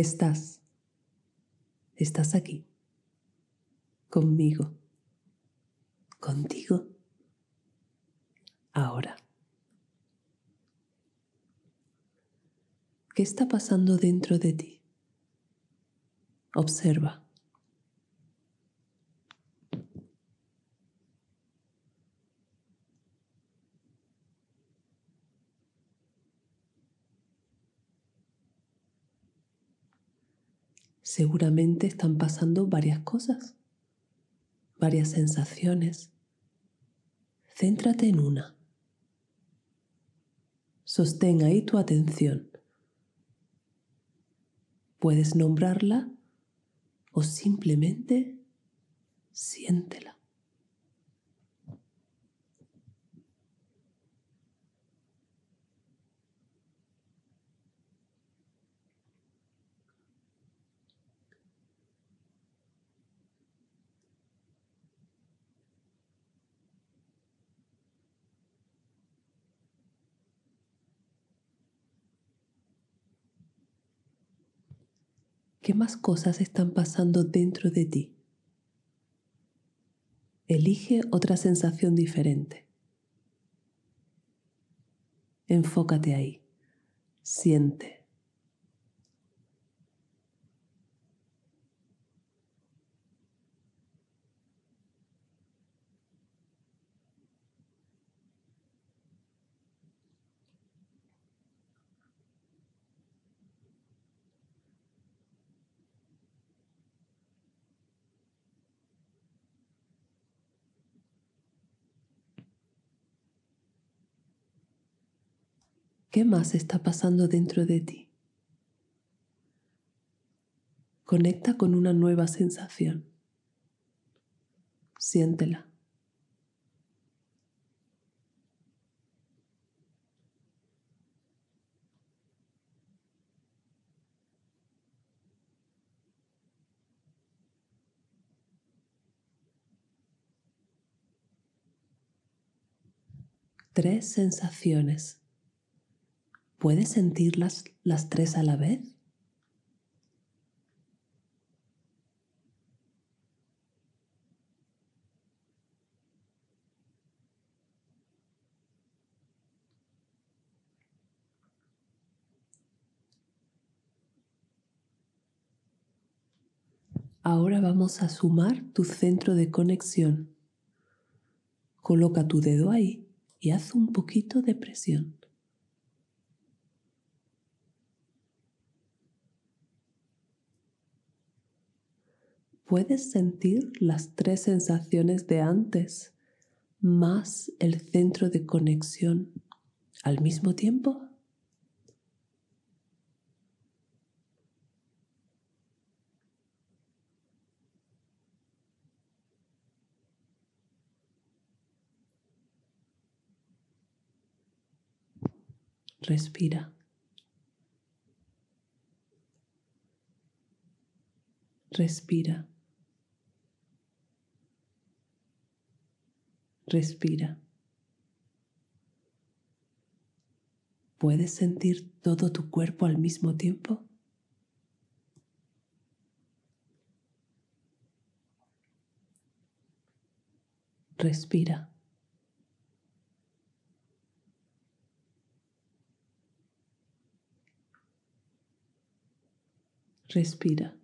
Estás, estás aquí, conmigo, contigo, ahora. ¿Qué está pasando dentro de ti? Observa. Seguramente están pasando varias cosas, varias sensaciones. Céntrate en una. Sostén ahí tu atención. Puedes nombrarla o simplemente siéntela. ¿Qué más cosas están pasando dentro de ti? Elige otra sensación diferente. Enfócate ahí. Siente. ¿Qué más está pasando dentro de ti? Conecta con una nueva sensación. Siéntela. Tres sensaciones ¿Puedes sentirlas las tres a la vez? Ahora vamos a sumar tu centro de conexión. Coloca tu dedo ahí y haz un poquito de presión. Puedes sentir las tres sensaciones de antes más el centro de conexión al mismo tiempo? Respira. Respira. Respira. ¿Puedes sentir todo tu cuerpo al mismo tiempo? Respira. Respira.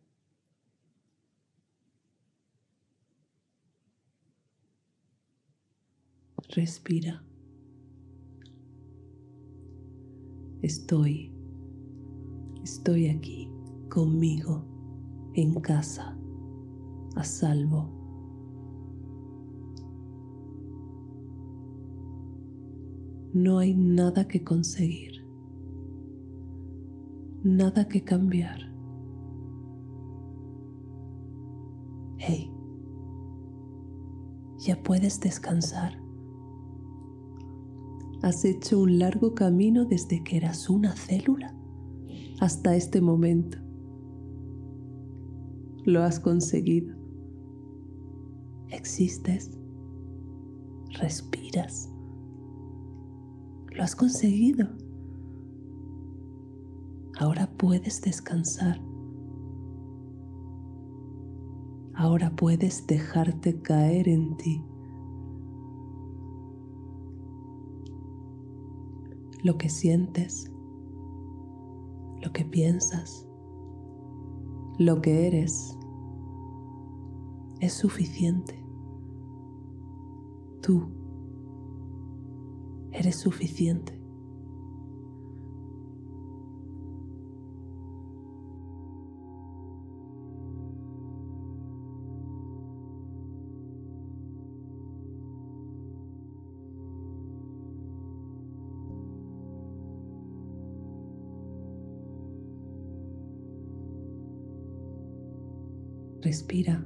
Respira. Estoy, estoy aquí conmigo, en casa, a salvo. No hay nada que conseguir, nada que cambiar. Hey, ya puedes descansar. Has hecho un largo camino desde que eras una célula hasta este momento. Lo has conseguido. Existes. Respiras. Lo has conseguido. Ahora puedes descansar. Ahora puedes dejarte caer en ti. Lo que sientes, lo que piensas, lo que eres, es suficiente. Tú eres suficiente. Respira.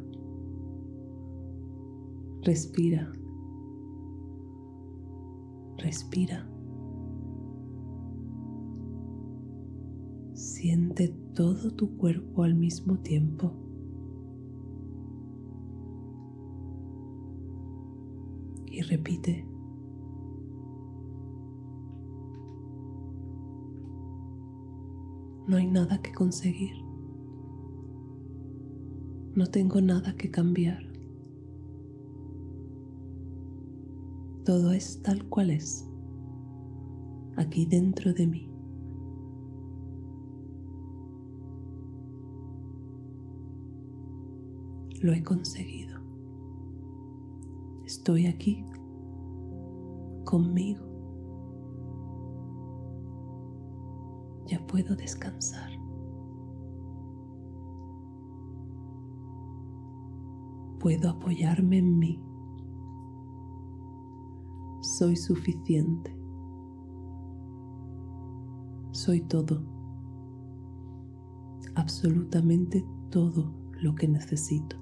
Respira. Respira. Siente todo tu cuerpo al mismo tiempo. Y repite. No hay nada que conseguir. No tengo nada que cambiar. Todo es tal cual es, aquí dentro de mí. Lo he conseguido. Estoy aquí conmigo. Ya puedo descansar. Puedo apoyarme en mí. Soy suficiente. Soy todo. Absolutamente todo lo que necesito.